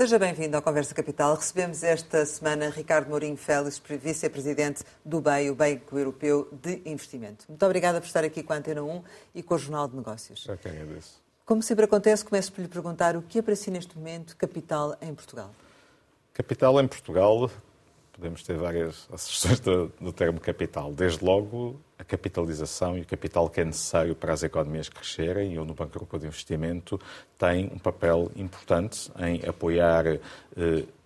Seja bem-vindo ao Conversa Capital. Recebemos esta semana Ricardo Mourinho Félix, vice-presidente do BEI, o Banco Europeu de Investimento. Muito obrigada por estar aqui com a Antena 1 e com o Jornal de Negócios. Já quem agradeço. Como sempre acontece, começo por lhe perguntar o que é para si neste momento capital em Portugal? Capital em Portugal, podemos ter várias asserções do, do, termo capital. Desde logo, a capitalização e o capital que é necessário para as economias crescerem, e onde o Banco Europeu de Investimento tem um papel importante em apoiar eh,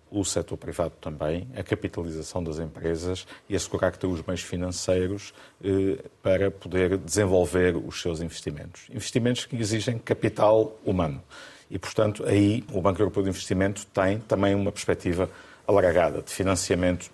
o setor privado também, a capitalização das empresas e assegurar que tem os meios financeiros eh, para poder desenvolver os seus investimentos. Investimentos que exigem capital humano. E, portanto, aí o Banco Europeu de Investimento tem também uma perspectiva alargada de financiamento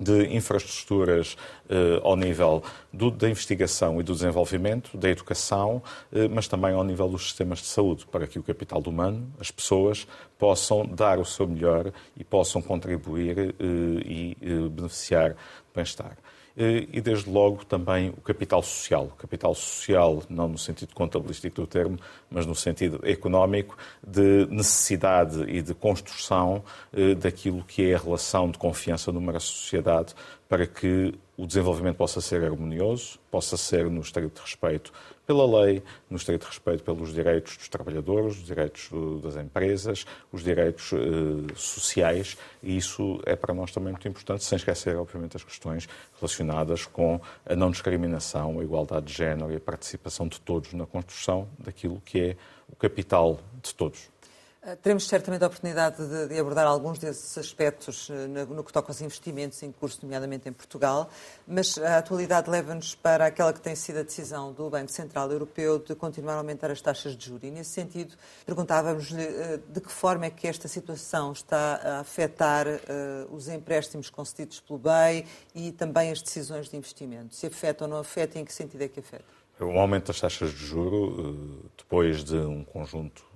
de infraestruturas eh, ao nível do, da investigação e do desenvolvimento, da educação, eh, mas também ao nível dos sistemas de saúde, para que o capital humano, as pessoas, possam dar o seu melhor e possam contribuir eh, e eh, beneficiar do bem-estar. Eh, e, desde logo, também o capital social. O capital social, não no sentido contabilístico do termo, mas no sentido económico, de necessidade e de construção eh, daquilo que é a relação de confiança numa sociedade para que o desenvolvimento possa ser harmonioso, possa ser no estrito respeito pela lei, no estrito respeito pelos direitos dos trabalhadores, os direitos das empresas, os direitos eh, sociais, e isso é para nós também muito importante, sem esquecer, obviamente, as questões relacionadas com a não discriminação, a igualdade de género e a participação de todos na construção daquilo que é o capital de todos. Eh, teremos certamente a oportunidade de, de abordar alguns desses aspectos eh, no, no, que toca aos investimentos em curso, nomeadamente em Portugal, mas a atualidade leva-nos para aquela que tem sido a decisão do Banco Central Europeu de continuar a aumentar as taxas de juros. E, nesse sentido, perguntávamos-lhe eh, de que forma é que esta situação está a afetar uh, os empréstimos concedidos pelo BEI e também as decisões de investimento. Se afeta ou não afeta e em que sentido é que afeta? O aumento das taxas de juro, depois de um conjunto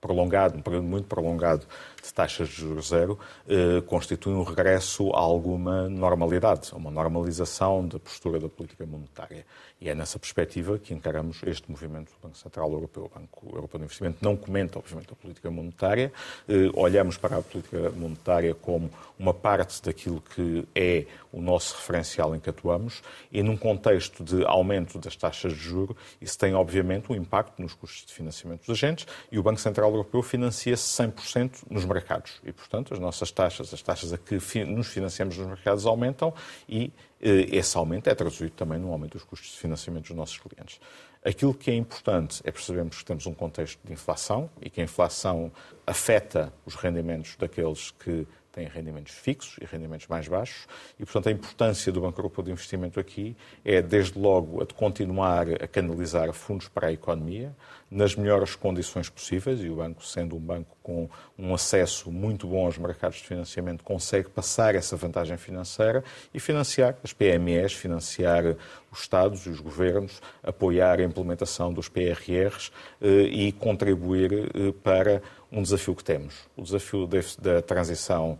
prolongado, um período muito prolongado de taxas de juros zero, eh, constitui um regresso a alguma normalidade, a uma normalização da postura da política monetária. E é nessa perspectiva que encaramos este movimento do Banco Central Europeu. O Banco Europeu de Investimento não comenta, obviamente, a política monetária. Eh, olhamos para a política monetária como uma parte daquilo que é o nosso referencial em que atuamos e num contexto de aumento das taxas de juro, isso tem, obviamente, um impacto nos custos de financiamento dos agentes e o Banco Central Europeu financia-se 100% nos mercados. E, portanto, as nossas taxas, as taxas a que nos financiamos nos mercados aumentam e eh, esse aumento é traduzido também no aumento dos custos de financiamento dos nossos clientes. Aquilo que é importante é percebermos que temos um contexto de inflação e que a inflação afeta os rendimentos daqueles que têm rendimentos fixos e rendimentos mais baixos, e, portanto, a importância do Banco Europeu de Investimento aqui é, desde logo, a de continuar a canalizar fundos para a economia nas melhores condições possíveis, e o banco, sendo um banco com um acesso muito bom aos mercados de financiamento, consegue passar essa vantagem financeira e financiar as PMEs, financiar os Estados e os governos, apoiar a implementação dos PRRs eh, e contribuir eh, para um desafio que temos, o desafio da transição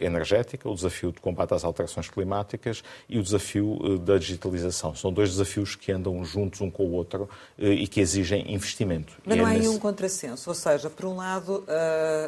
energética, o desafio de combate às alterações climáticas e o desafio eh, da digitalização. São dois desafios que andam juntos um com o outro eh, e que exigem investimento. Mas não é há nesse... um contrassenso, ou seja, por um lado,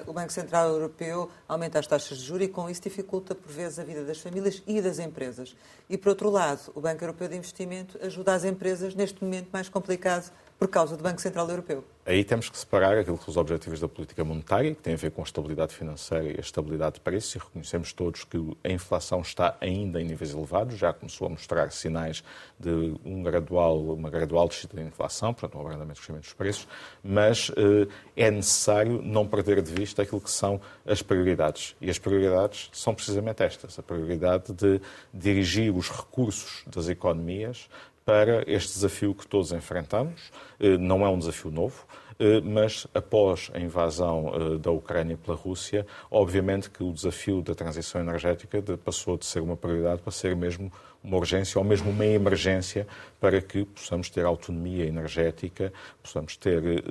o Banco Central Europeu aumenta as taxas de juros e com isso dificulta por vezes a vida das famílias e das empresas. E por outro lado, o Banco Europeu de Investimento ajuda as empresas neste momento mais complicado por causa do Banco Central Europeu. Aí temos que separar aquilo que são os objetivos da política monetária, que tem a ver com a estabilidade financeira e a estabilidade de preços, e reconhecemos todos que a inflação está ainda em níveis elevados, já começou a mostrar sinais de um gradual, uma gradual descida da inflação, portanto, um abrandamento do crescimento dos preços, mas eh, é necessário não perder de vista aquilo que são as prioridades. E as prioridades são precisamente estas: a prioridade de dirigir os recursos das economias para este desafio que todos enfrentamos. Eh, não é um desafio novo, eh, mas após a invasão eh, da Ucrânia pela Rússia, obviamente que o desafio da transição energética passou de ser uma prioridade para ser mesmo uma urgência ou mesmo uma emergência para que possamos ter autonomia energética, possamos ter eh,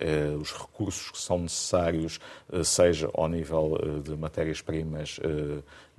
eh, os recursos que são necessários, seja ao nível de matérias-primas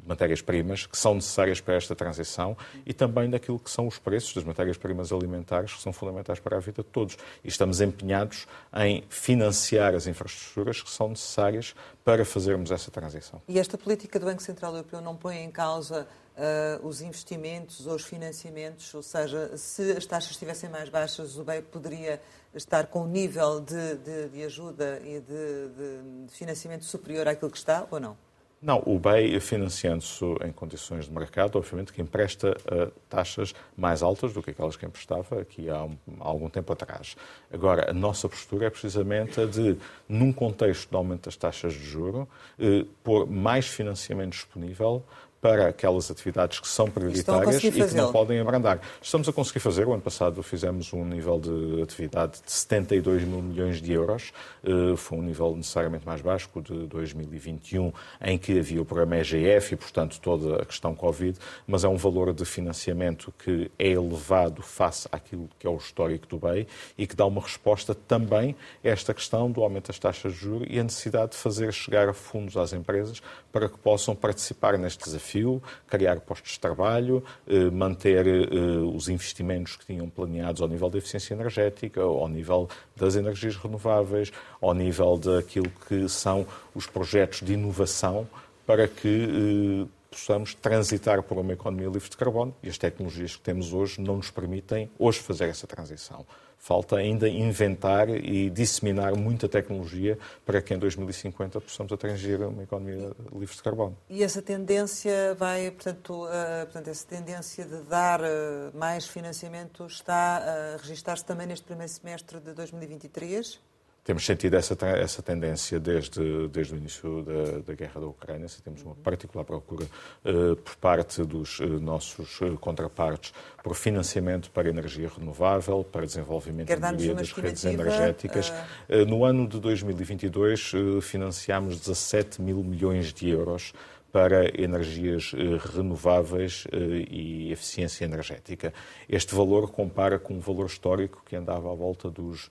matérias-primas que são necessárias para esta transição e também daquilo que são os preços das matérias-primas alimentares que são fundamentais para a vida de todos. E estamos empenhados em financiar as infraestruturas que são necessárias para fazermos essa transição. E esta política do Banco Central Europeu não põe em causa uh, os investimentos ou os financiamentos? Ou seja, se as taxas estivessem mais baixas, o BEI poderia estar com um nível de, de, de ajuda e de, de financiamento superior àquilo que está ou não? Não, o BEI, financiando-se em condições de mercado, obviamente que empresta uh, taxas mais altas do que aquelas que emprestava aqui há, um, há, algum tempo atrás. Agora, a nossa postura é precisamente a de, num contexto de aumento das taxas de juro, uh, pôr mais financiamento disponível para aquelas atividades que são prioritárias e que não podem abrandar. Estamos a conseguir fazer. O ano passado fizemos um nível de atividade de 72 mil milhões de euros. Eh, foi um nível necessariamente mais baixo que o de 2021, em que havia o programa EGF e, portanto, toda a questão Covid, mas é um valor de financiamento que é elevado face àquilo que é o histórico do BEI e que dá uma resposta também a esta questão do aumento das taxas de juros e a necessidade de fazer chegar fundos às empresas para que possam participar neste desafio desafio, criar postos de trabalho, eh, manter eh, os investimentos que tinham planeados ao nível da eficiência energética, ao nível das energias renováveis, ao nível daquilo que são os projetos de inovação para que eh, possamos transitar por uma economia livre de carbono e as tecnologias que temos hoje não nos permitem hoje fazer essa transição. Falta ainda inventar e disseminar muita tecnologia para que em 2050 possamos atingir uma economia livre de carbono. E essa tendência vai, portanto, uh, portanto essa tendência de dar uh, mais financiamento está a registrar-se também neste primeiro semestre de 2023? Temos sentido essa, essa tendência desde, desde o início da, da guerra da Ucrânia. Temos uma particular procura uh, por parte dos uh, nossos uh, contrapartes por financiamento para energia renovável, para desenvolvimento de melhoria das redes energéticas. no ano de 2022, financiámos 17 mil milhões de euros para energias renováveis e eficiência energética. Este valor compara com um valor histórico que andava à volta dos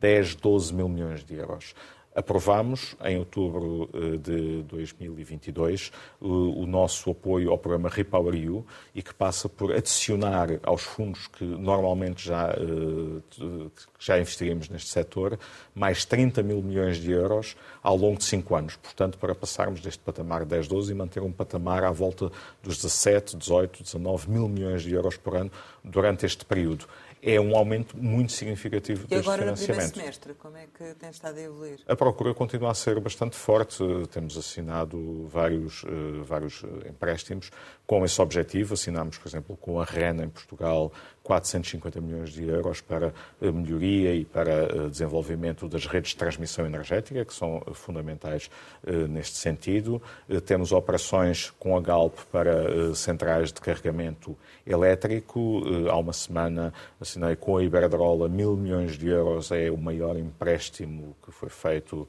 10, 12 mil milhões de euros. Aprovámos, em outubro eh, de 2022, o nosso apoio ao programa Repower EU e que passa por adicionar aos fundos que normalmente já, eh, já investiríamos neste setor mais 30 mil milhões de euros ao longo de cinco anos. Portanto, para passarmos deste patamar 10, 12 e manter um patamar à volta dos 17, 18, 19 mil milhões de euros por ano durante este período é um aumento muito significativo e deste agora, financiamento. no primeiro semestre, como é que tem estado a evoluir? A procura continua a ser bastante forte. Temos assinado vários, uh, vários eh, empréstimos com esse objetivo. Assinámos, por exemplo, com a REN em Portugal 450 milhões de euros para a melhoria e para o desenvolvimento das redes de transmissão energética, que são fundamentais eh, neste sentido. Eh, temos operações com a Galp para eh, centrais de carregamento elétrico. Há uma semana assinei com a Iberdrola mil milhões de euros, é o maior empréstimo que foi feito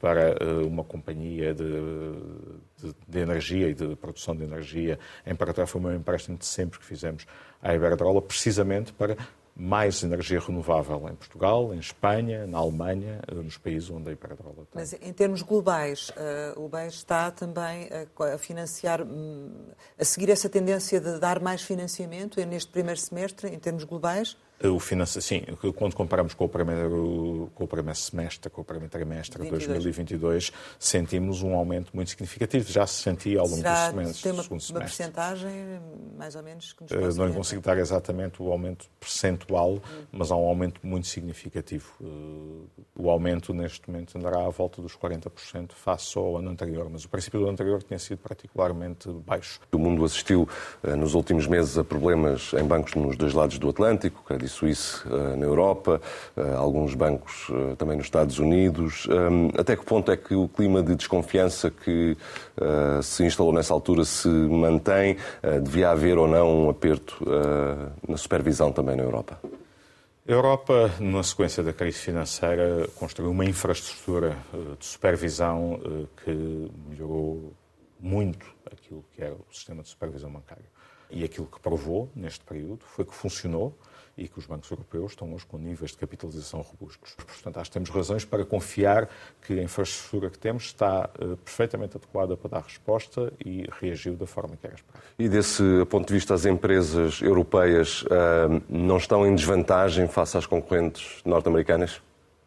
para uma companhia de, de, de energia e de produção de energia. Em particular, foi o maior empréstimo de sempre que fizemos à Iberdrola, precisamente para mais energia renovável em Portugal, em Espanha, na Alemanha, nos países onde a Iberdrola está. Mas em termos globais, uh, o BEI está também a, financiar, um, a seguir essa tendência de dar mais financiamento neste primeiro semestre, em termos globais? O finança, sim, quando comparamos com o primeiro, com o primeiro semestre, com o primeiro trimestre de 2022, sentimos um aumento muito significativo. Já se sentia ao longo Será, dos semestres, tem uma, segundo semestre. uma percentagem, mais ou menos, que nos uh, Não lhe consigo dar exatamente o aumento percentual, hum. mas há um aumento muito significativo. Uh, o aumento, neste momento, andará à volta dos 40% face ao ano anterior, mas o princípio do ano anterior tinha sido particularmente baixo. O mundo assistiu, uh, nos últimos meses, a problemas em bancos nos dois lados do Atlântico, Credit Suisse uh, na Europa, uh, alguns bancos uh, também nos Estados Unidos. Um, até que ponto é que o clima de desconfiança que se instalou nessa altura se mantém? devia haver ou não um aperto na supervisão também na Europa? A Europa, na sequência da crise financeira, construiu uma infraestrutura de supervisão que melhorou muito aquilo que era o sistema de supervisão bancário E aquilo que provou neste período foi que funcionou e que os bancos europeus estão hoje com níveis de capitalização robustos. Portanto, acho que temos razões para confiar que a infraestrutura que temos está uh, perfeitamente adequada para dar resposta e reagiu da forma que era esperado. E desse ponto de vista, as empresas europeias uh, não estão em desvantagem face às concorrentes norte-americanas?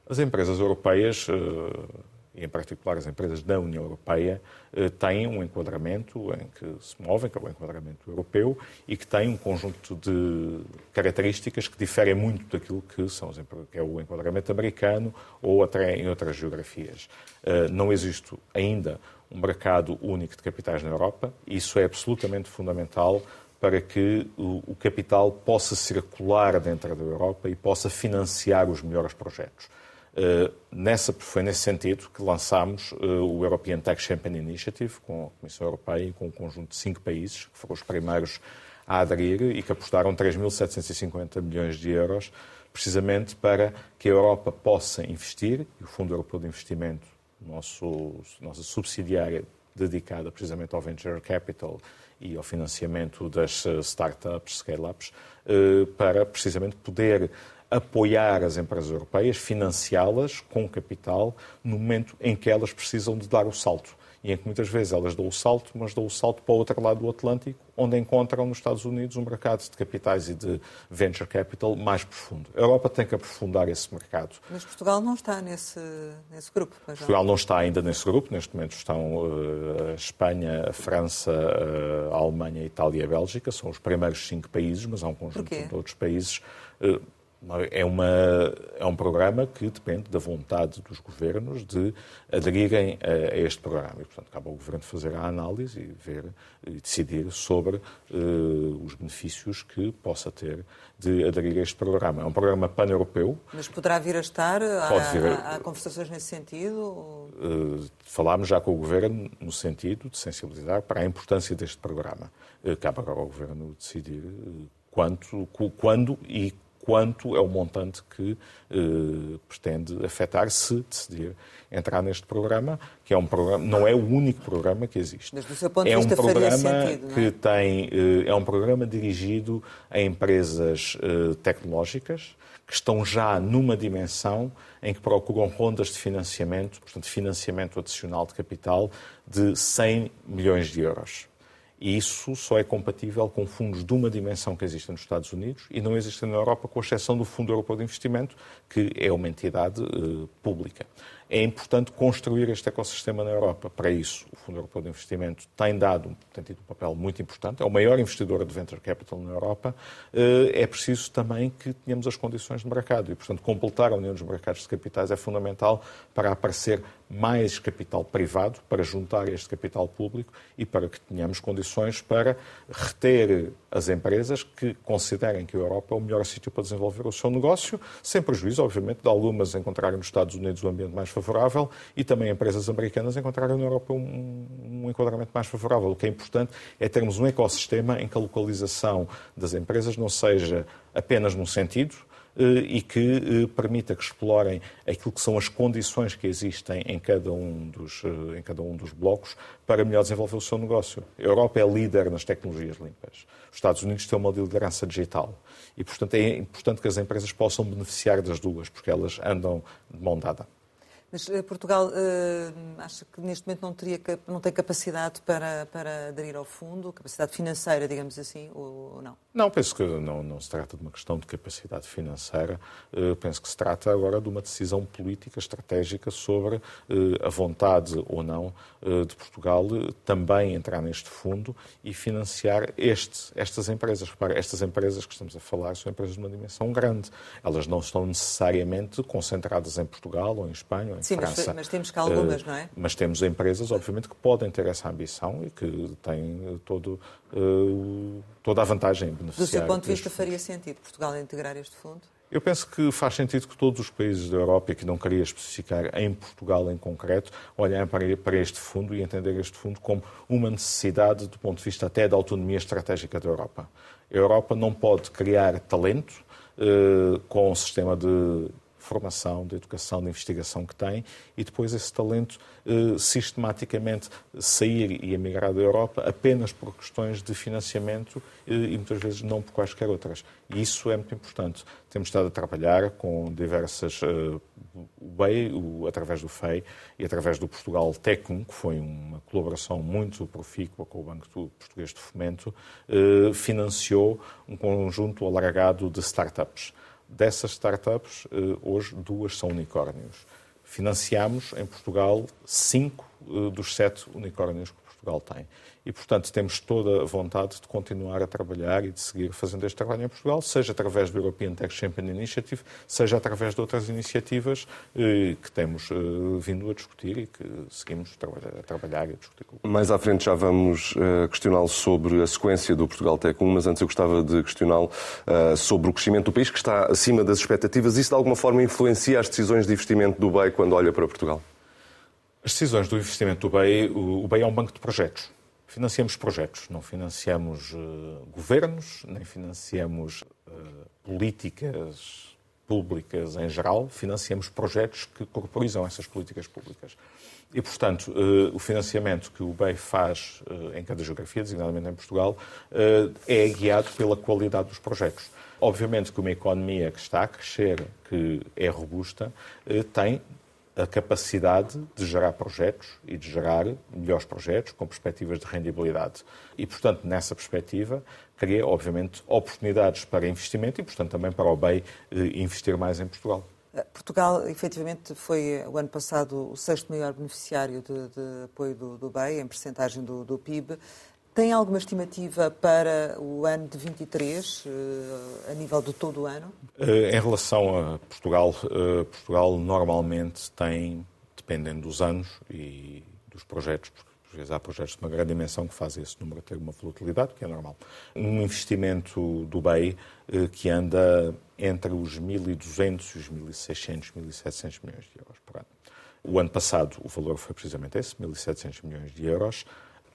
As empresas europeias. Uh em particular as empresas da União Europeia, eh, têm um enquadramento em que se movem, que é o enquadramento europeu, e que têm um conjunto de características que diferem muito daquilo que, são, que é o enquadramento americano ou até em outras geografias. Eh, não existe ainda um mercado único de capitais na Europa, e isso é absolutamente fundamental para que o capital possa circular dentro da Europa e possa financiar os melhores projetos. Uh, nessa, foi nesse sentido que lançámos uh, o European Tech Champion Initiative com a Comissão Europeia e com um conjunto de cinco países, que foram os primeiros a aderir e que apostaram 3.750 milhões de euros, precisamente para que a Europa possa investir, e o Fundo Europeu de Investimento, nosso, nossa subsidiária dedicada precisamente ao Venture Capital e ao financiamento das eh, startups, scale-ups, para precisamente poder apoiar as empresas europeias, financiá-las com capital no momento em que elas precisam de dar o salto. E em que muitas vezes elas dão o salto, mas dão o salto para o outro lado do Atlântico, onde encontram nos Estados Unidos um mercado de capitais e de venture capital mais profundo. A Europa tem que aprofundar esse mercado. Mas Portugal não está nesse, nesse grupo? Portugal não está ainda nesse grupo. Neste momento estão uh, a Espanha, a França, uh, a Alemanha, a Itália e a Bélgica. São os primeiros cinco países, mas há um conjunto de outros países. Uh, é, uma, é um programa que depende da vontade dos governos de aderirem a, a este programa. E, portanto, cabe ao governo fazer a análise e ver e decidir sobre uh, os benefícios que possa ter de aderir a este programa. É um programa pan-europeu. Mas poderá vir a estar? Pode vir a... Há, há conversações nesse sentido? Uh, falámos já com o governo no sentido de sensibilizar para a importância deste programa. Uh, cabe agora ao governo decidir quanto, quando e quanto é o montante que eh, pretende afetar se decidir entrar neste programa, que é um programa, não é o único programa que existe. Mas do seu ponto de é vista um programa sentido, é? que tem eh, é um programa dirigido a empresas eh, tecnológicas que estão já numa dimensão em que procuram rondas de financiamento, portanto financiamento adicional de capital de 100 milhões de euros. E isso só é compatível com fundos de uma dimensão que existem nos Estados Unidos e não existem na Europa, com exceção do Fundo Europeu de Investimento, que é uma entidade uh, pública. É importante construir este ecossistema na Europa. Para isso, o Fundo Europeu de Investimento tem dado, tem tido um papel muito importante, é o maior investidor de venture capital na Europa. Uh, é preciso também que tenhamos as condições de mercado e, portanto, completar a União dos Mercados de Capitais é fundamental para aparecer mais capital privado, para juntar este capital público e para que tenhamos condições para reter as empresas que considerem que a Europa é o melhor sítio para desenvolver o seu negócio, sem prejuízo, obviamente, de algumas encontrarem nos Estados Unidos um ambiente mais favorável e também empresas americanas encontrarem na Europa um, um enquadramento mais favorável. O que é importante é termos um ecossistema em que a localização das empresas não seja apenas num sentido, eh, e que eh, permita que explorem aquilo que são as condições que existem em cada um dos, eh, em cada um dos blocos para melhor desenvolver o seu negócio. A Europa é líder nas tecnologias limpas. Os Estados Unidos têm uma liderança digital. E, portanto, é importante que as empresas possam beneficiar das duas, porque elas andam de mão dada. Mas uh, Portugal uh, acha que neste momento não, teria, não tem capacidade para, para aderir ao fundo, capacidade financeira, digamos assim, ou, não? Não, penso que não, não, se trata de uma questão de capacidade financeira. Uh, penso que se trata agora de uma decisão política, estratégica sobre a vontade ou não de Portugal também entrar neste fundo e financiar este, estas empresas. Repara, estas empresas que estamos a falar são empresas de uma dimensão grande. Elas não estão necessariamente concentradas em Portugal ou em Espanha em Sim, França. Mas, mas temos cá algumas, uh, não é? Mas temos empresas, obviamente, que podem ter essa ambição e que têm todo, uh, toda a vantagem em beneficiar. Do seu ponto de vista, faria sentido Portugal integrar este fundo? Eu penso que faz sentido que todos os países da Europa, e que não queria especificar em Portugal em concreto, olhem para este fundo e entender este fundo como uma necessidade do ponto de vista até da autonomia estratégica da Europa. A Europa não pode criar talento uh, com um sistema de formação, de educação, de investigação que tem e depois esse talento eh, sistematicamente sair e emigrar da Europa apenas por questões de financiamento eh, e muitas vezes não por quaisquer outras. E isso é muito importante. Temos estado a trabalhar com diversas, uh, o BEI, através do FEI e através do Portugal Tecum, que foi uma colaboração muito profícua com o Banco Português de Fomento, financiou um conjunto alargado de startups. Dessas startups, uh, hoje duas são unicórnios. Financiamos em Portugal cinco dos sete unicórnios que Portugal tem. E, portanto, temos toda a vontade de continuar a trabalhar e de seguir fazendo este trabalho em Portugal, seja através do European Tech Champion Initiative, seja através de outras iniciativas eh, que temos eh, vindo a discutir e que seguimos a trabalhar e a discutir. Mais à frente já vamos eh, questioná-lo sobre a sequência do Portugal Tech 1, mas antes eu gostava de questioná-lo sobre o crescimento do país, que está acima das expectativas. Isso, de alguma forma, influencia as decisões de investimento do BEI quando olha para Portugal? As decisões do investimento do BEI, o BEI é um banco de projetos financiamos projetos, não financiamos uh, governos, nem financiamos uh, políticas públicas em geral, financiamos projetos que corporizam essas políticas públicas. E, portanto, uh, o financiamento que o BEI faz em cada geografia, designadamente em Portugal, é guiado pela qualidade dos projetos. Obviamente que uma economia que está a crescer, que é robusta, tem a capacidade de gerar projetos e de gerar melhores projetos com perspectivas de rendibilidade. E, portanto, nessa perspectiva, cria, obviamente, oportunidades para investimento e, portanto, também para o BEI eh, investir mais em Portugal. Eh, Portugal, efetivamente, foi o ano passado o sexto maior beneficiário de, de apoio do, do BEI, em percentagem do, do PIB. Tem alguma estimativa para o ano de 23, eh, a nível de todo o ano? Eh, em relação a Portugal, eh, Portugal normalmente tem, dependendo dos anos e dos projetos, porque às vezes há projetos de uma grande dimensão que fazem esse número ter uma volatilidade, que é normal. Um investimento do BEI que anda entre os 1.200 e os 1.600, 1.700 milhões de euros por ano. O ano passado o valor foi precisamente esse, 1.700 milhões de euros.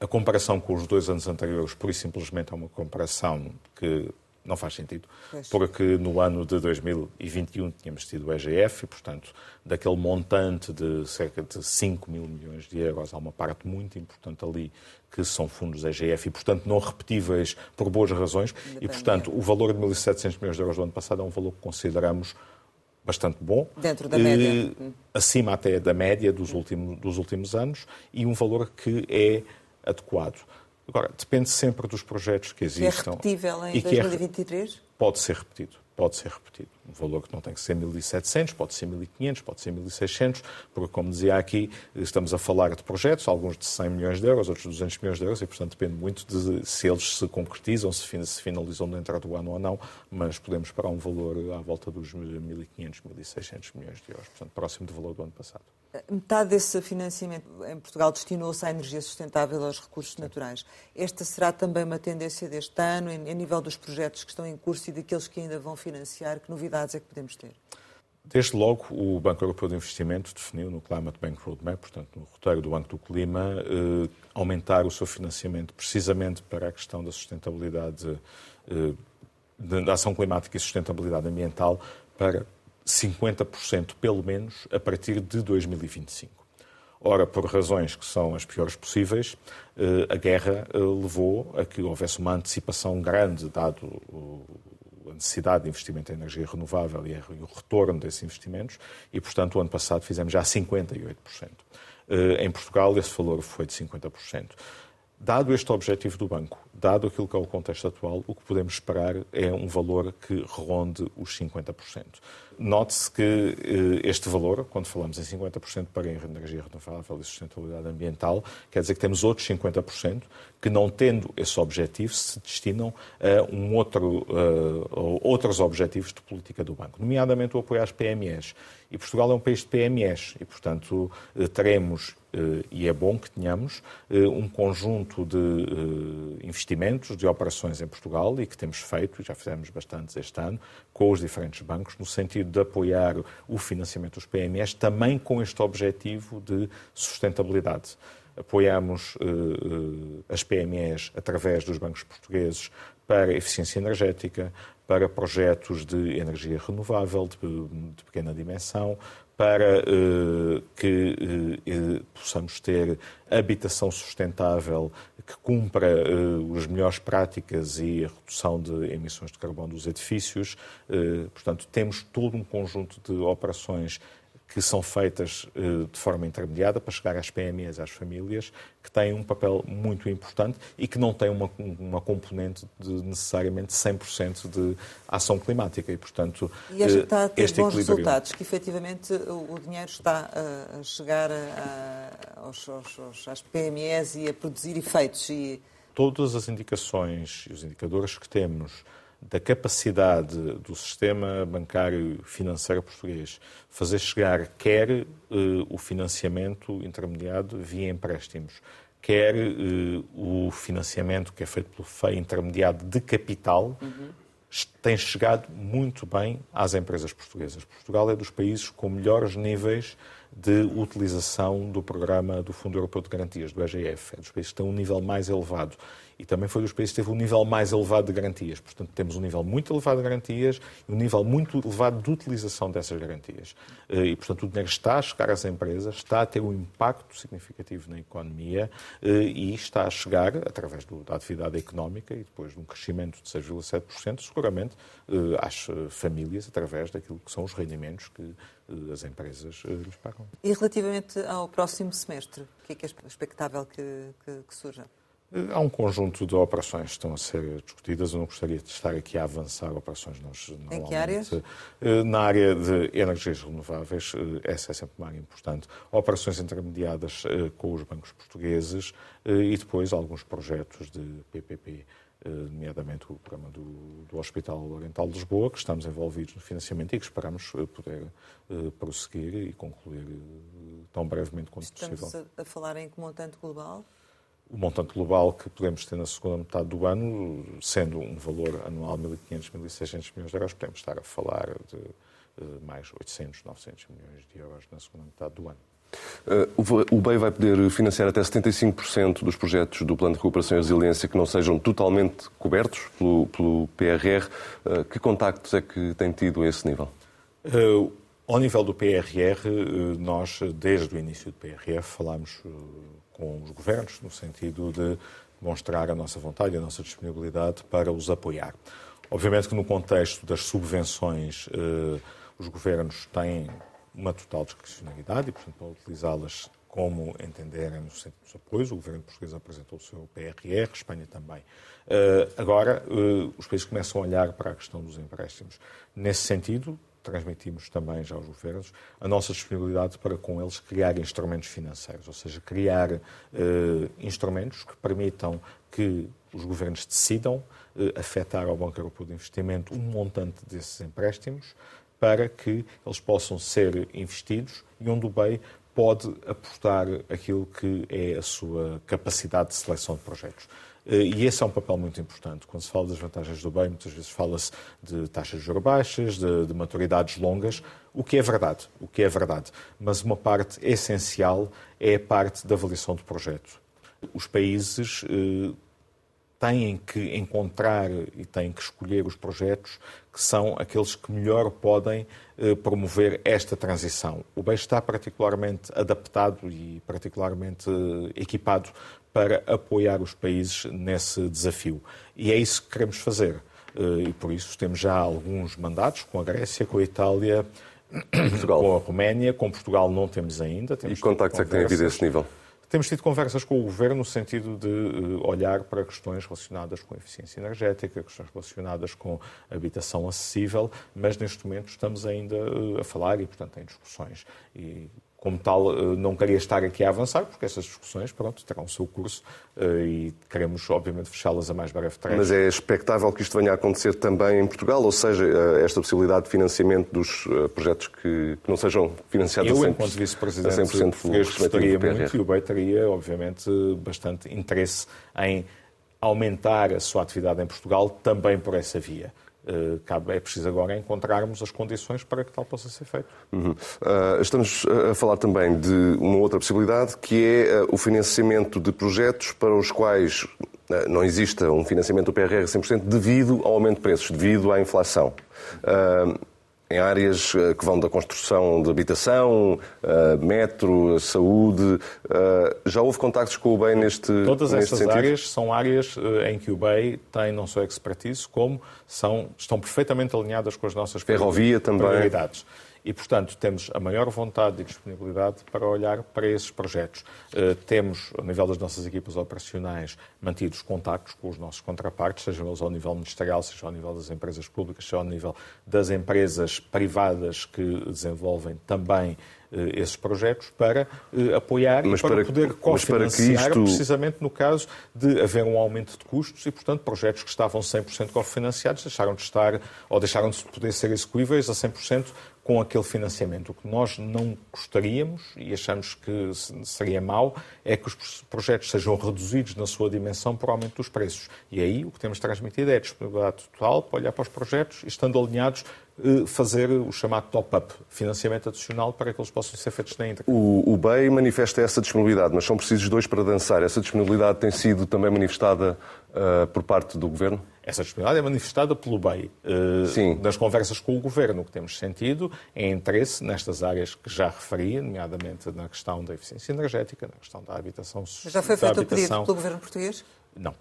A comparação com os dois anos anteriores, por e simplesmente, é uma comparação que não faz sentido, pois. porque no ano de 2021 tínhamos tido o EGF e, portanto, daquele montante de cerca de 5 mil milhões de euros, há uma parte muito importante ali que são fundos EGF e, portanto, não repetíveis por boas razões. E, portanto, o valor de 1.700 milhões de euros do ano passado é um valor que consideramos bastante bom. Dentro da média. acima até da média dos, últimos, dos últimos anos e um valor que é adequado. Agora, depende sempre dos projetos que existem. Que é repetível em 2023? É, pode ser repetido, pode ser repetido. Um valor que não tem que ser 1.700, pode ser 1.500, pode ser 1.600, porque, como dizia aqui, estamos a falar de projetos, alguns de 100 milhões de euros, outros de 200 milhões de euros, e, portanto, depende muito de se eles se concretizam, se finalizam dentro do ano ou não, mas podemos parar um valor à volta dos 1.500, 1.600 milhões de euros, portanto, próximo do valor do ano passado. Metade desse financiamento em Portugal destinou-se à energia sustentável e aos recursos naturais. Esta será também uma tendência deste ano, em, nível dos projetos que estão em curso e daqueles que ainda vão financiar? Que é que podemos ter? Desde logo, o Banco Europeu de Investimento definiu no Climate Bank Roadmap, portanto, no roteiro do Banco do Clima, eh, aumentar o seu financiamento precisamente para a questão da sustentabilidade, eh, da ação climática e sustentabilidade ambiental para 50% pelo menos a partir de 2025. Ora, por razões que são as piores possíveis, eh, a guerra eh, levou a que houvesse uma antecipação grande, dado a necessidade de investimento em energia renovável e o retorno desses investimentos, e, portanto, o ano passado fizemos já 58%. Eh, em Portugal, esse valor foi de 50%. Dado este objetivo do banco, dado aquilo que é o contexto atual, o que podemos esperar é um valor que ronde os 50%. Note-se que eh, este valor, quando falamos em 50% para a energia renovável e sustentabilidade ambiental, quer dizer que temos outros 50% que, não tendo esse objetivo, se destinam a um outro, uh, outros objetivos de política do banco, nomeadamente o apoio às PMEs. E Portugal é um país de PMEs e, portanto, eh, teremos e é bom que tenhamos um conjunto de investimentos, de operações em Portugal e que temos feito, e já fizemos bastantes este ano, com os diferentes bancos, no sentido de apoiar o financiamento dos PMEs, também com este objetivo de sustentabilidade. Apoiamos as PMEs através dos bancos portugueses para eficiência energética, para projetos de energia renovável, de, de pequena dimensão, para uh, que uh, possamos ter habitação sustentável que cumpra uh, as melhores práticas e a redução de emissões de carbono dos edifícios. portanto, temos todo um conjunto de operações que são feitas eh, de forma intermediada para chegar às PMEs, às famílias, que têm um papel muito importante e que não têm uma, uma componente de necessariamente 100% de ação climática. E, portanto, e acha que está a ter bons equilíbrio... resultados, que efetivamente o dinheiro está a chegar a, aos, aos, às PMEs e a produzir efeitos. E... Todas as indicações e os indicadores que temos da capacidade do sistema bancário financeiro português fazer chegar quer uh, o financiamento intermediado via empréstimos, quer uh, o financiamento que é feito pelo FEI intermediado de capital, uhum. tem chegado muito bem às empresas portuguesas. Portugal é dos países com melhores níveis de utilização do programa do Fundo Europeu de Garantias, do EGF. É dos países que têm um nível mais elevado e também foi dos países que teve um nível mais elevado de garantias. Portanto, temos um nível muito elevado de garantias e um nível muito elevado de utilização dessas garantias. Eh, e, portanto, o dinheiro está a chegar às empresas, está a ter um impacto significativo na economia eh, e está a chegar, através da atividade económica e depois de um crescimento de 6,7%, seguramente eh, às famílias, através daquilo que são os rendimentos que as empresas lhes pagam. E relativamente ao próximo semestre, o que é que é expectável que, que, que surja? Há um conjunto de operações que estão a ser discutidas. Eu não gostaria de estar aqui a avançar operações. Nós, em que áreas? Eh, na área de energias renováveis, eh, essa é sempre uma área importante. Operações intermediadas eh, com os bancos portugueses e depois alguns projetos de PPP, nomeadamente o programa do, do Hospital Oriental de Lisboa, que estamos envolvidos no financiamento e que esperamos poder prosseguir e concluir tão brevemente quanto estamos possível. Estamos a falar em que montante global? O montante global que podemos ter na segunda metade do ano, sendo um valor anual de 1.500, 1.600 milhões de euros, podemos estar a falar de eh, mais 800, 900 milhões de euros na segunda metade do ano. Uh, o BEI vai poder financiar até 75% dos projetos do Plano de Recuperação e Resiliência que não sejam totalmente cobertos pelo, pelo PRR. Uh, que contactos é que tem tido a esse nível? Ao nível do PRR, nós, desde o início do PRR, falámos com os governos, no sentido de demonstrar a nossa vontade e a nossa disponibilidade para os apoiar. Obviamente que no contexto das subvenções, eh, os governos têm uma total discricionalidade e, portanto, para utilizá-las como entenderem no centro dos apoios. O governo português apresentou o seu PRR, Espanha também. Uh, agora, uh, os países começam a olhar para a questão dos empréstimos. Nesse sentido, transmitimos também já aos governos a nossa disponibilidade para com eles criar instrumentos financeiros, ou seja, criar uh, instrumentos que permitam que os governos decidam uh, afetar ao Banco Europeu de Investimento um montante desses empréstimos para que eles possam ser investidos e onde o BEI pode aportar aquilo que é a sua capacidade de seleção de projetos. Eh, e esse é um papel muito importante. Quando se fala das vantagens do bem, muitas vezes fala-se de taxas de juros baixas, de, de, maturidades longas, o que é verdade, o que é verdade. Mas uma parte essencial é a parte da avaliação do projeto. Os países eh, têm que encontrar e têm que escolher os projetos que são aqueles que melhor podem eh, promover esta transição. O BEI está particularmente adaptado e particularmente eh, equipado para apoiar os países nesse desafio. E é isso que queremos fazer. Eh, e por isso temos já alguns mandatos com a Grécia, com a Itália, com a Roménia, com Portugal não temos ainda. Temos e contactos é que têm havido a esse nível? Temos tido conversas com o Governo no sentido de eh, olhar para questões relacionadas com a eficiência energética, questões relacionadas com habitação acessível, mas neste momento estamos ainda eh, a falar e, portanto, em discussões. E como tal, eh, não queria estar aqui a avançar, porque essas discussões, pronto, terão o seu curso eh, e queremos, obviamente, fechá-las a mais breve trecho. Mas é expectável que isto venha a acontecer também em Portugal, ou seja, eh, esta possibilidade de financiamento dos projetos que, não sejam financiados Eu, a 100%, enquanto vice-presidente português, gostaria muito, e o BEI teria, obviamente, bastante interesse em aumentar a sua atividade em Portugal também por essa via. Uh, é preciso agora encontrarmos as condições para que tal possa ser feito. Uhum. Uh, estamos a falar também de uma outra possibilidade, que é o financiamento de projetos para os quais não exista um financiamento do PRR 100% devido ao aumento de preços, devido à inflação em áreas eh, que vão da construção de habitação, eh, metro, saúde. Eh, já houve contactos com o BEI neste Todas neste estas sentido? áreas são áreas em que o BEI tem não só expertise, como são, estão perfeitamente alinhadas com as nossas Ferrovia também. prioridades. E, portanto, temos a maior vontade e disponibilidade para olhar para esses projetos. Uh, temos, ao nível das nossas equipas operacionais, mantidos contactos com os nossos contrapartes, sejam eles ao nível ministerial, seja ao nível das empresas públicas, seja ao nível das empresas privadas que desenvolvem também uh, esses projetos, para uh, apoiar mas e para, para poder cofinanciar, isto... precisamente no caso de haver um aumento de custos e, portanto, projetos que estavam 100% cofinanciados deixaram de estar ou deixaram de poder ser execuíveis a 100% com aquele financiamento. O que nós não gostaríamos e achamos que seria mau é que os projetos sejam reduzidos na sua dimensão por aumento dos preços. E aí o que temos transmitido é a disponibilidade total para olhar para os projetos e, estando alinhados, eh, fazer o chamado top-up, financiamento adicional para que eles possam ser feitos na íntegra. O, o BEI manifesta essa disponibilidade, mas são precisos dois para dançar. Essa disponibilidade tem sido também manifestada uh, por parte do Governo? Essa disponibilidade é manifestada pelo BEI. Uh, Sim. Nas conversas com o Governo, o que temos sentido é interesse nestas áreas que já referi, nomeadamente na questão da eficiência energética, na questão da habitação Mas já foi feito o pedido pelo Governo português? Não.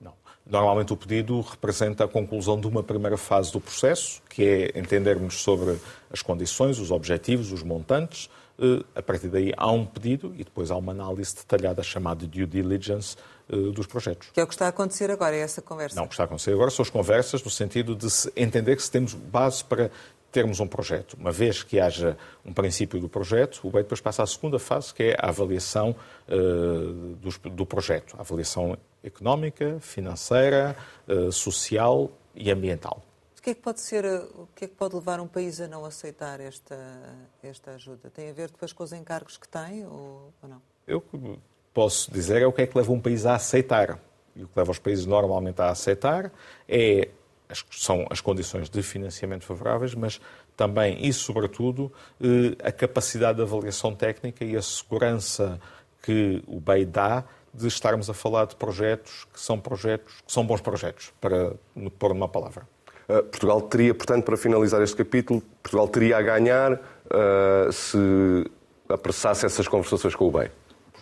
Não. Normalmente o pedido representa a conclusão de uma primeira fase do processo, que é entendermos sobre as condições, os objetivos, os montantes. Uh, a partir daí há um pedido e depois há uma análise detalhada chamada due diligence eh, dos projetos. Que é o que está a acontecer agora, é essa conversa? Não, o que está a acontecer agora são as conversas no sentido de entender que se temos base para termos um projeto. Uma vez que haja um princípio do projeto, o BEI depois passa à segunda fase, que é a avaliação uh, do, do, projeto. A avaliação económica, financeira, uh, social e ambiental. O que é que pode ser, o que é que pode levar um país a não aceitar esta, esta ajuda? Tem a ver depois com os encargos que tem ou, ou não? Eu posso dizer é o que é que leva um país a aceitar. E o que leva os países normalmente a aceitar é, são as condições de financiamento favoráveis, mas também e, sobretudo, eh, a capacidade de avaliação técnica e a segurança que o BEI dá de estarmos a falar de projetos que são projetos que são bons projetos, para pôr uma palavra. Uh, Portugal teria, portanto, para finalizar este capítulo, Portugal teria a ganhar uh, se apressasse essas conversações com o BEI.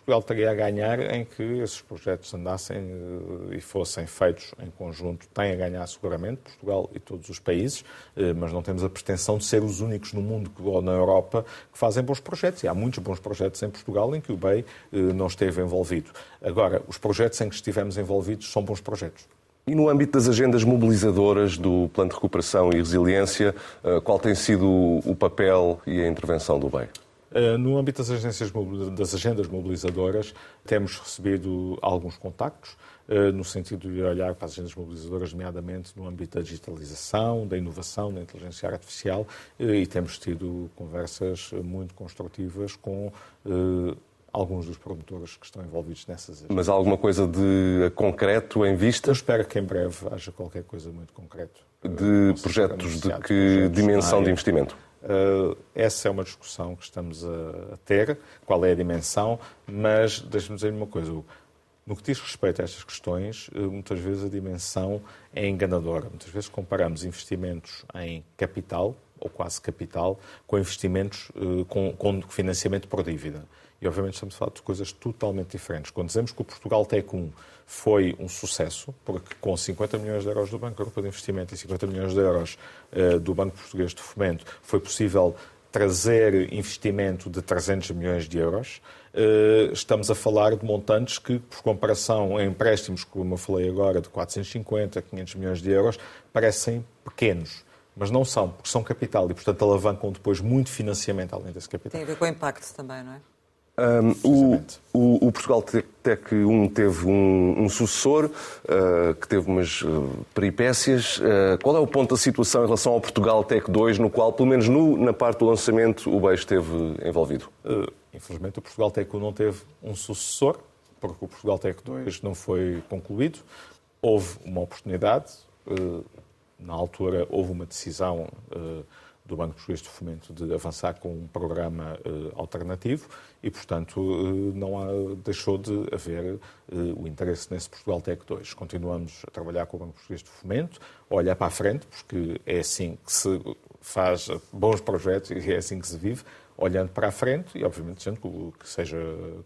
Portugal teria a ganhar em que esses projetos andassem eh, e fossem feitos em conjunto. Tem a ganhar seguramente Portugal e todos os países, eh, mas não temos a pretensão de ser os únicos no mundo ou na Europa que fazem bons projetos. E há muitos bons projetos em Portugal em que o BEI eh, não esteve envolvido. Agora, os projetos em que estivemos envolvidos são bons projetos. E no âmbito das agendas mobilizadoras do Plano de Recuperação e Resiliência, qual tem sido o papel e a intervenção do BEI? Eh, no âmbito das, agências, das agendas mobilizadoras, temos recebido alguns contactos, eh, no sentido de olhar para as agendas mobilizadoras, nomeadamente no âmbito da digitalização, da inovação, da inteligência artificial, eh, e temos tido conversas muito construtivas com alguns dos promotores que estão envolvidos nessas agendas. Mas há alguma coisa de concreto em vista? Eu espero que em breve haja qualquer coisa muito concreto. De projetos de que projetos dimensão de investimento? Uh, essa é uma discussão que estamos a, a, ter, qual é a dimensão, mas deixe-me dizer uma coisa. No que diz respeito a estas questões, uh, muitas vezes a dimensão é enganadora. Muitas vezes comparamos investimentos em capital, ou quase capital, com investimentos uh, com, com financiamento por dívida. E, obviamente, estamos a falar de coisas totalmente diferentes. Quando dizemos que o Portugal Tech 1 foi um sucesso, porque com 50 milhões de euros do Banco Europeu de Investimento e 50 milhões de euros uh, do Banco Português de Fomento, foi possível trazer investimento de 300 milhões de euros. Uh, estamos a falar de montantes que, por comparação em empréstimos, como eu falei agora, de 450, 500 milhões de euros, parecem pequenos mas não são, porque são capital e, portanto, alavancam depois muito financiamento além desse capital. Tem a ver com o impacto também, não é? Um, o, o, o, Portugal Tech 1 teve um, um sucessor uh, que teve umas uh, peripécias. Uh, qual é o ponto da situação em relação ao Portugal Tech 2, no qual, pelo menos no, na parte do lançamento, o BEI esteve envolvido? infelizmente, o Portugal Tech 1 não teve um sucessor, porque o Portugal Tech 2 não foi concluído. Houve uma oportunidade, na altura houve uma decisão do Banco Português de Fomento de avançar com um programa uh, alternativo e, portanto, uh, não há, deixou de haver uh, o interesse nesse Portugal Tech 2. Continuamos a trabalhar com o Banco Português de Fomento, a olhar para a frente, porque é assim que se faz bons projetos e é assim que se vive, olhando para a frente e, obviamente, dizendo que, que seja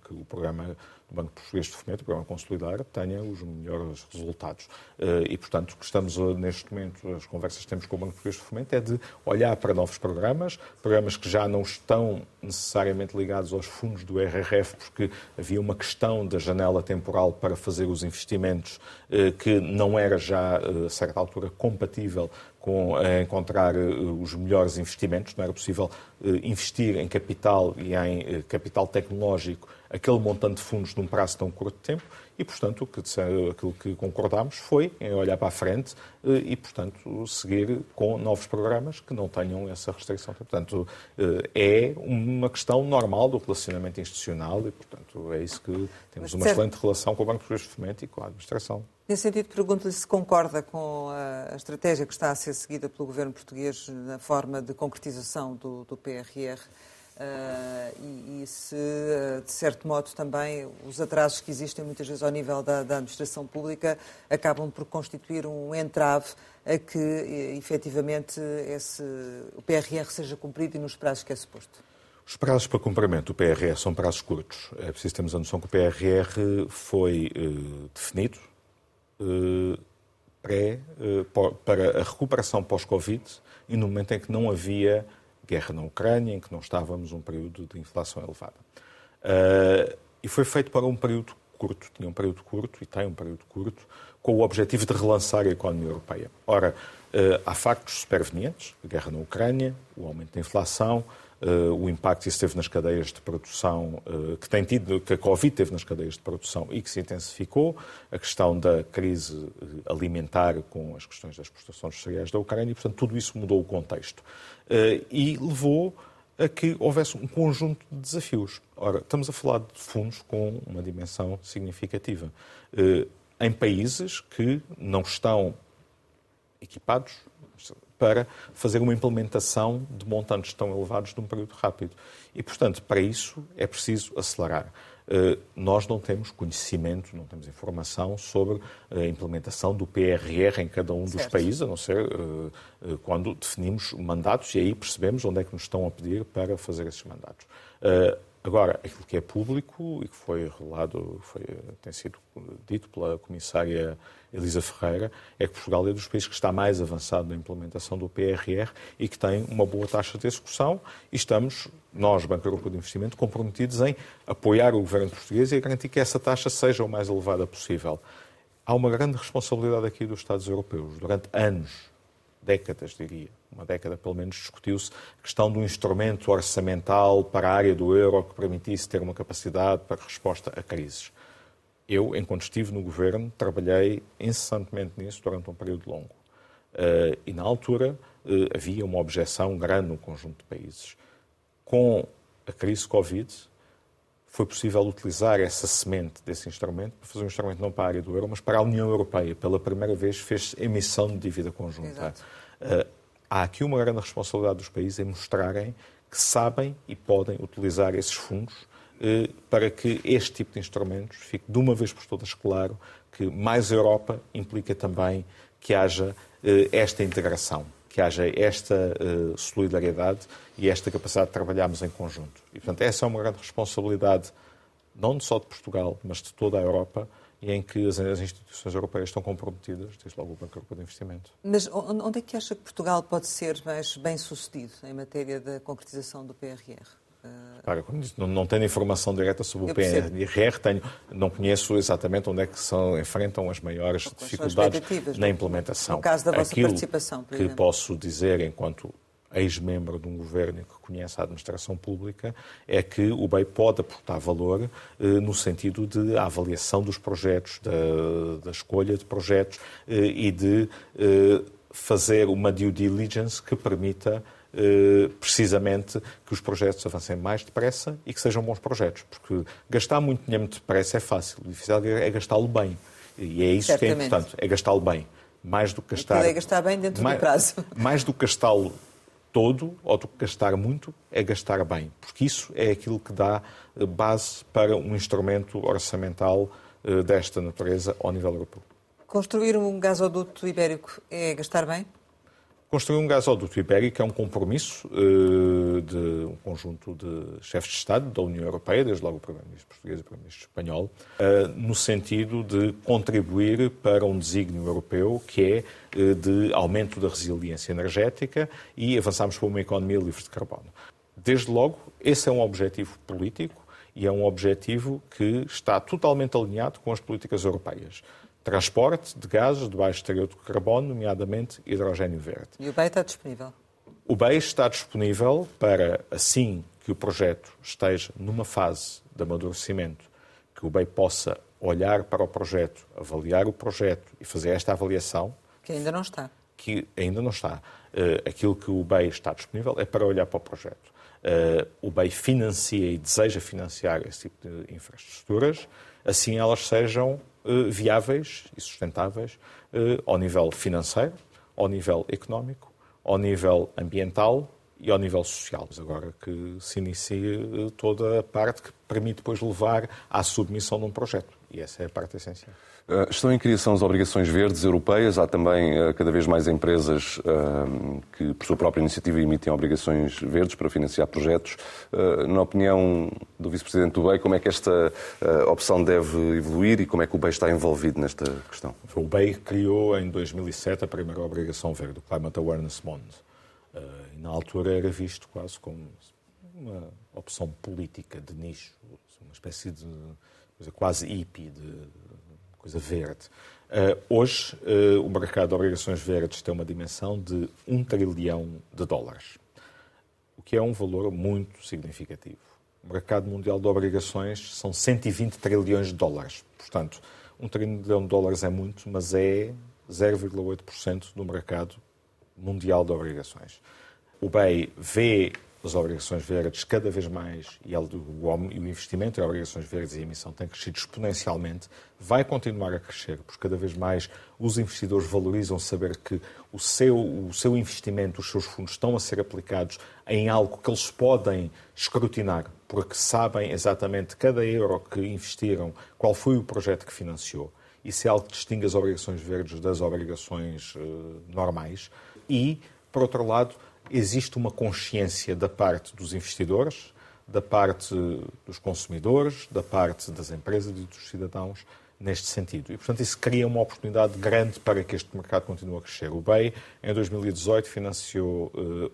que o programa do Banco Português de Fomento, o programa Consolidar, tenha os melhores resultados. Eh, e, portanto, o que estamos neste momento, as conversas que temos com o Banco Português de Fomento é de olhar para novos programas, programas que já não estão necessariamente ligados aos fundos do RRF, porque havia uma questão da janela temporal para fazer os investimentos eh, que não era já, eh, a certa altura, compatível com encontrar os melhores investimentos. Não era possível investir em capital e em capital tecnológico aquele montante de fundos num prazo tão curto de tempo e, portanto, o que, aquilo que concordámos foi em olhar para a frente eh, e, portanto, seguir com novos programas que não tenham essa restrição. Portanto, eh, é uma questão normal do relacionamento institucional e, portanto, é isso que temos uma excelente relação com o Banco Português de Fomento e com a administração. Nesse sentido, pergunto-lhe se concorda com a estratégia que está a ser seguida pelo governo português na forma de concretização do, do PRR Uh, e, e, se, uh, de certo modo, também os atrasos que existem muitas vezes ao nível da, da, administração pública acabam por constituir um entrave a que, efetivamente, esse, o PRR seja cumprido e nos prazos que é suposto. Os prazos para cumprimento do PRR são prazos curtos. É preciso termos a noção que o PRR foi uh, definido pré, para a recuperação pós-Covid e no momento em que não havia guerra na Ucrânia, em que não estávamos num período de inflação elevada. Uh, e foi feito para um período curto, tinha um período curto e tem um período curto, com o objetivo de relançar a economia europeia. Ora, uh, há factos supervenientes, a guerra na Ucrânia, o aumento da inflação, Uh, o impacto que isso teve nas cadeias de produção, uh, que tem tido, que a Covid teve nas cadeias de produção e que se intensificou, a questão da crise alimentar com as questões das exportações de cereais da Ucrânia, e, portanto, tudo isso mudou o contexto. Uh, e levou a que houvesse um conjunto de desafios. Ora, estamos a falar de fundos com uma dimensão significativa. em países que não estão equipados para fazer uma implementação de montantes tão elevados num período rápido. E, portanto, para isso é preciso acelerar. Eh, nós não temos conhecimento, não temos informação sobre a implementação do PRR em cada um dos certo. países, a não ser eh, eh, quando definimos mandatos e aí percebemos onde é que nos estão a pedir para fazer esses mandatos. Agora, aquilo que é público e que foi revelado, foi, tem sido dito pela comissária Elisa Ferreira, é que Portugal é dos países que está mais avançado na implementação do PRR e que tem uma boa taxa de execução e estamos, nós, Banco Europeu de Investimento, comprometidos em apoiar o governo português e garantir que essa taxa seja o mais elevada possível. Há uma grande responsabilidade aqui dos Estados europeus. Durante anos, décadas, diria, uma década pelo menos, discutiu-se a questão do instrumento orçamental para a área do euro que permitisse ter uma capacidade para resposta a crises. Eu, enquanto estive no governo, trabalhei incessantemente nisso durante um período longo. Uh, e, na altura, uh, havia uma objeção grande no conjunto de países. Com a crise Covid, foi possível utilizar essa semente desse instrumento para fazer um instrumento não para a área do euro, mas para a União Europeia. Pela primeira vez fez emissão de dívida conjunta. Uh, há aqui uma grande responsabilidade dos países em mostrarem que sabem e podem utilizar esses fundos uh, para que este tipo de instrumentos fique de uma vez por todas claro que mais Europa implica também que haja uh, esta integração, que haja esta solidariedade e esta capacidade de trabalharmos em conjunto. E, portanto, essa é uma grande responsabilidade não só de Portugal, mas de toda a Europa, e em que as, as, instituições europeias estão comprometidas, desde logo o Banco Europeu de Investimento. Mas onde é que acha que Portugal pode ser mais bem sucedido em matéria da concretização do PRR? Para, não, não tenho informação direta sobre o PRR, tenho, não conheço exatamente onde é que são, enfrentam as maiores dificuldades na implementação. No caso da vossa Aquilo participação, por que posso dizer enquanto ex-membro de um governo que conhece a administração pública, é que o BEI pode aportar valor eh, no sentido de avaliação dos projetos, da, da escolha de projetos eh, e de eh, fazer uma due diligence que permita precisamente que os projetos avancem mais depressa e que sejam bons projetos. Porque gastar muito dinheiro muito depressa é fácil, o difícil é gastá-lo bem. E é isso Certamente. que é importante, é gastá-lo bem. Mais do que gastar. é gastar bem dentro mais, do prazo. Mais do que gastá-lo todo ou do que gastar muito, é gastar bem, porque isso é aquilo que dá eh, base para um instrumento orçamental eh, desta natureza ao nível europeu. Construir um gasoduto ibérico é gastar bem? Construir um gasoduto ibérico é um compromisso uh, de um conjunto de chefes de Estado da União Europeia, desde logo o Primeiro-Ministro português e o Primeiro-Ministro espanhol, uh, no sentido de contribuir para um desígnio europeu que é uh, de aumento da resiliência energética e avançarmos para uma economia livre de carbono. Desde logo, esse é um objetivo político e é um objetivo que está totalmente alinhado com as políticas europeias transporte de gases de baixo teor de carbono, nomeadamente hidrogênio verde. E o BEI está disponível? O BEI está disponível para, assim que o projeto esteja numa fase de amadurecimento, que o BEI possa olhar para o projeto, avaliar o projeto e fazer esta avaliação. Que ainda não está. Que ainda não está. Uh, aquilo que o BEI está disponível é para olhar para o projeto. Uh, o BEI financia e deseja financiar esse tipo de infraestruturas, assim elas sejam eh, viáveis e sustentáveis eh, ao nível financeiro, ao nível económico, ao nível ambiental e ao nível social. Agora que se inicia eh, toda a parte que permite depois levar à submissão de um projeto. E essa é a parte essencial. Uh, estão em criação as obrigações verdes europeias. Há também uh, cada vez mais empresas uh, que, por sua própria iniciativa, emitem obrigações verdes para financiar projetos. Na opinião do Vice-Presidente do BEI, como é que esta opção deve evoluir e como é que o BEI está envolvido nesta questão? O BEI criou em 2007 a primeira obrigação verde, o Climate Awareness Bond. E na altura era visto quase como uma opção política de nicho, uma espécie de coisa quase hippie, de coisa verde. Uh, hoje, uh, o mercado de obrigações verdes tem uma dimensão de 1 trilhão de dólares, o que é um valor muito significativo. O mercado mundial de obrigações são 120 trilhões de dólares. Portanto, 1 trilhão de dólares é muito, mas é 0,8% do mercado mundial de obrigações. O BEI vê as obrigações verdes cada vez mais e o investimento em obrigações verdes e emissão tem crescido exponencialmente, vai continuar a crescer, porque cada vez mais os investidores valorizam saber que o seu, o seu investimento, os seus fundos estão a ser aplicados em algo que eles podem escrutinar, porque sabem exatamente cada euro que investiram, qual foi o projeto que financiou. Isso é algo que distingue as obrigações verdes das obrigações uh, normais. E, por outro lado, existe uma consciência da parte dos investidores, da parte dos consumidores, da parte das empresas e dos cidadãos neste sentido. E, portanto, isso cria uma oportunidade grande para que este mercado continue a crescer. O BEI, em 2018, financiou eh,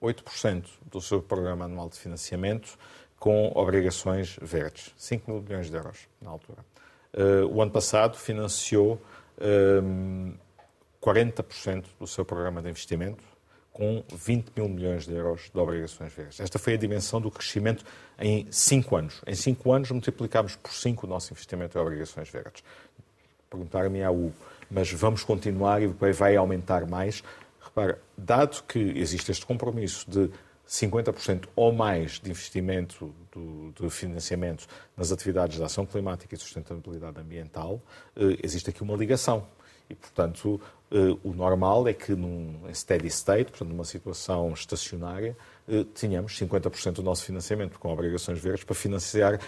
8% do seu programa anual de financiamento com obrigações verdes, 5 mil milhões de euros na altura. Uh, o ano passado financiou um, eh, 40% do seu programa de investimento com 20 mil milhões de euros de obrigações verdes. Esta foi a dimensão do crescimento em cinco anos. Em cinco anos multiplicámos por cinco o nosso investimento em obrigações verdes. Perguntar-me a Hugo, mas vamos continuar e vai aumentar mais? Repara, dado que existe este compromisso de 50% ou mais de investimento do, do, financiamento nas atividades de ação climática e sustentabilidade ambiental, eh, existe aqui uma ligação. E, portanto, Uh, o normal é que num steady state, portanto, numa situação estacionária, uh, tenhamos 50% do nosso financiamento com obrigações verdes para financiar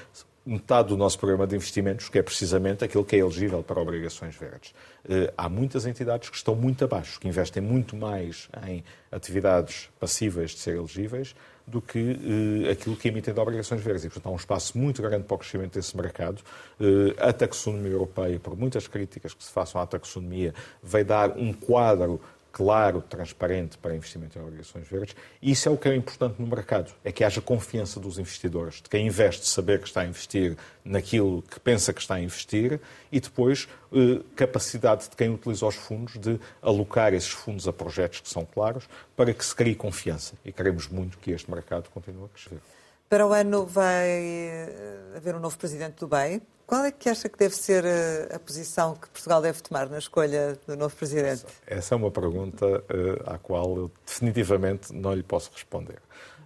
metade do nosso programa de investimentos, que é precisamente aquilo que é elegível para obrigações verdes. Uh, há muitas entidades que estão muito abaixo, que investem muito mais em atividades passíveis de ser elegíveis do que uh, aquilo que emitem de obrigações verdes. E, portanto, há um espaço muito grande para o crescimento desse mercado. Uh, a taxonomia europeia, por muitas críticas que se façam à taxonomia, vai dar um quadro claro, transparente para investimento em obrigações verdes. E isso é o que é importante no mercado, é que haja confiança dos investidores, de quem investe saber que está a investir naquilo que pensa que está a investir e depois eh, capacidade de quem utiliza os fundos de alocar esses fundos a projetos que são claros para que se crie confiança. E queremos muito que este mercado continue a crescer. Para o ano vai eh, haver um novo presidente do BEI. Qual é que acha que deve ser a, a, posição que Portugal deve tomar na escolha do novo presidente? Essa é uma pergunta uh, à qual eu definitivamente não lhe posso responder.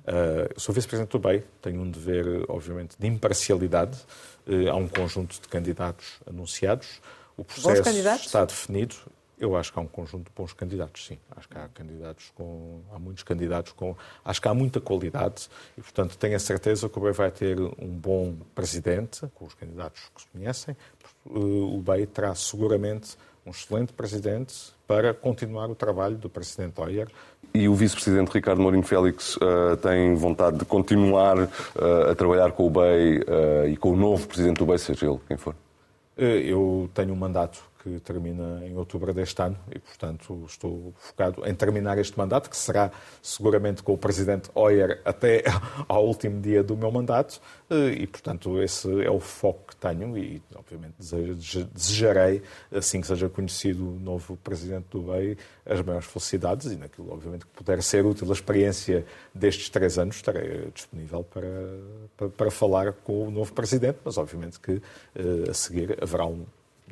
Uh, sou vice-presidente do BEI, tenho um dever, obviamente, de imparcialidade. Uh, há um conjunto de candidatos anunciados. O processo está definido. Eu acho que há um conjunto de bons candidatos, sim. Acho que há candidatos com. Há muitos candidatos com. Acho que há muita qualidade e, portanto, tenho a certeza que o BEI vai ter um bom presidente, com os candidatos que se conhecem. O BEI terá seguramente um excelente presidente para continuar o trabalho do presidente Oyer. E o vice-presidente Ricardo Mourinho Félix uh, tem vontade de continuar uh, a trabalhar com o BEI uh, e com o novo presidente do BEI, seja ele quem for? Eu tenho um mandato que termina em outubro deste ano e, portanto, estou focado em terminar este mandato, que será seguramente com o Presidente Hoyer até ao último dia do meu mandato e, portanto, esse é o foco que tenho e, obviamente, desejarei, assim que seja conhecido o novo Presidente do BEI, as maiores felicidades e naquilo, obviamente, que puder ser útil. A experiência destes três anos, estarei disponível para, para, para falar com o novo Presidente, mas, obviamente, que a seguir haverá um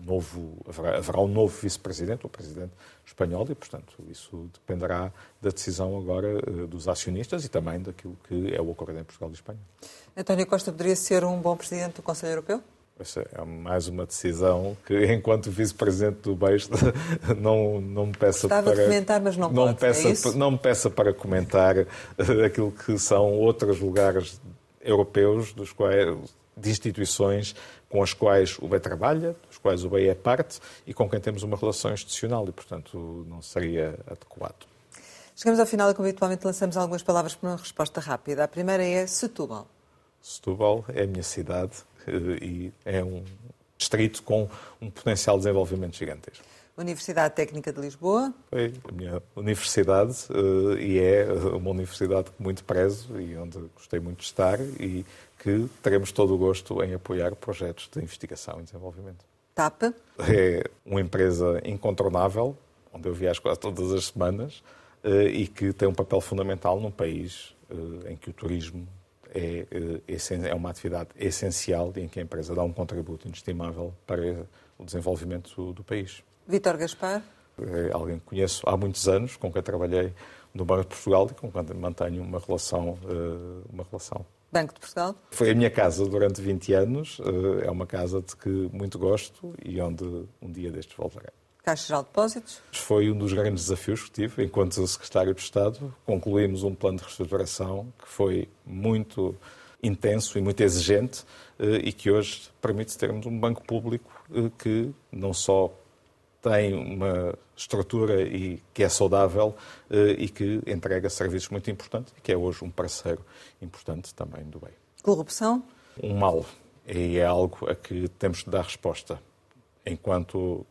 novo, haverá, haverá um novo vice-presidente, o presidente espanhol, e, portanto, isso dependerá da decisão agora eh, dos acionistas e também daquilo que é o acordo em Portugal e Espanha. António Costa poderia ser um bom presidente do Conselho Europeu? Essa é mais uma decisão que, enquanto vice-presidente do BES, não, não me peça Estava para... a comentar, mas não, não pode, peça, é? Não me peça para comentar eh, aquilo que são outros lugares europeus dos quais, de instituições com as quais o BEI trabalha, dos quais o BEI é parte e com quem temos uma relação institucional e, portanto, não seria adequado. Chegamos ao final e, como habitualmente, lançamos algumas palavras para uma resposta rápida. A primeira é Setúbal. Setúbal é a minha cidade eh, e é um distrito com um potencial de desenvolvimento gigantesco. Universidade Técnica de Lisboa. Foi a minha universidade eh, e é uma universidade que muito prezo e onde gostei muito de estar e que teremos todo o gosto em apoiar projetos de investigação e desenvolvimento. TAP? É uma empresa incontornável, onde eu viajo quase todas as semanas eh, e que tem um papel fundamental num país eh, em que o turismo é, eh, é uma atividade essencial e em que a empresa dá um contributo inestimável para o desenvolvimento do país. Vítor Gaspar? É alguém que conheço há muitos anos, com quem trabalhei no Banco de Portugal e com quem mantenho uma relação, uma relação Banco de Portugal? Foi a minha casa durante 20 anos. Eh, é uma casa de que muito gosto e onde um dia destes voltarei. Caixa Geral de Depósitos? Foi um dos grandes desafios que tive enquanto secretário de Estado. Concluímos um plano de reestruturação que foi muito intenso e muito exigente eh, e que hoje permite termos um banco público eh, que não só tem uma estrutura e que é saudável eh, e que entrega serviços muito importantes e que é hoje um parceiro importante também do bem. Corrupção? Um mal. E é algo a que temos de dar resposta. Enquanto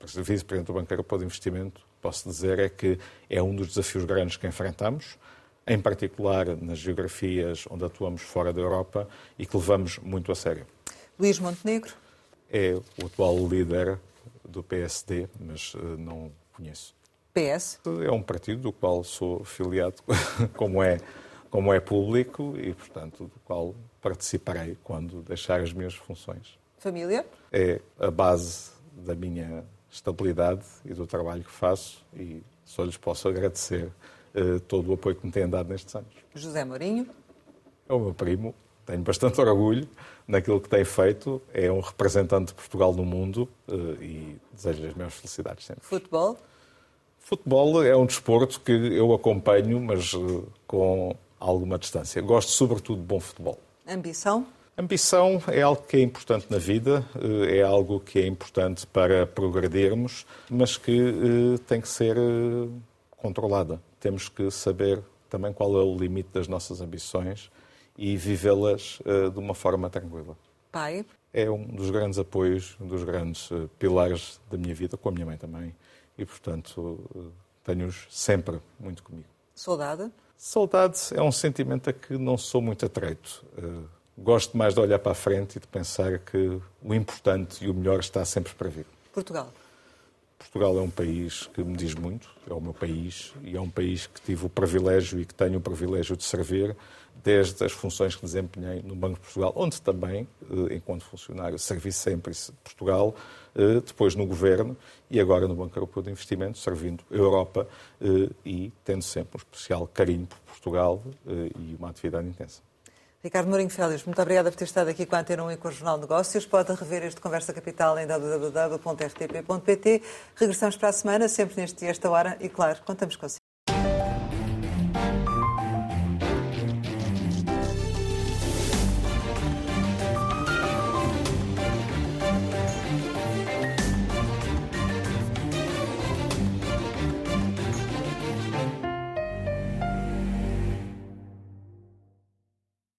vice-presidente do Banco Europeu de Investimento, posso dizer é que é um dos desafios grandes que enfrentamos, em particular nas geografias onde atuamos fora da Europa e que levamos muito a sério. Luís Montenegro? É o atual líder do PSD, mas uh, não conheço. PS? É um partido do qual sou filiado, como é, como é público e, portanto, do qual participarei quando deixar as minhas funções. Família? É a base da minha estabilidade e do trabalho que faço e só lhes posso agradecer uh, todo o apoio que me têm dado nestes anos. José Mourinho? É o meu primo, tenho bastante orgulho naquilo que tem feito. É um representante de Portugal no mundo eh, e desejo as minhas felicidades sempre. Futebol? Futebol é um desporto que eu acompanho, mas eh, com alguma distância. Gosto sobretudo de bom futebol. Ambição? Ambição é algo que é importante na vida, eh, é algo que é importante para progredirmos, mas que tem que ser controlada. Temos que saber também qual é o limite das nossas ambições e vivê-las uh, de uma forma tranquila. Pai? É um dos grandes apoios, um dos grandes uh, pilares da minha vida, com a minha mãe também, e portanto uh, tenho-os sempre muito comigo. Saudade? Saudade é um sentimento a que não sou muito atreito. Gosto mais de olhar para a frente e de pensar que o importante e o melhor está sempre para vir. Portugal? Portugal é um país que me diz muito, é o meu país, e é um país que tive o privilégio e que tenho o privilégio de servir desde as funções que desempenhei no Banco de Portugal, onde também, eh, enquanto funcionário, servi sempre Portugal, eh, depois no Governo e agora no Banco Europeu de Investimento, servindo a Europa eh, e tendo sempre um especial carinho por Portugal e uma atividade intensa. Ricardo Mourinho Félix, muito obrigada por ter estado aqui com a Antena 1 e com o Jornal Negócios. Pode rever este Conversa Capital em www.rtp.pt. Regressamos para a semana, sempre neste dia, esta hora, e claro, contamos consigo.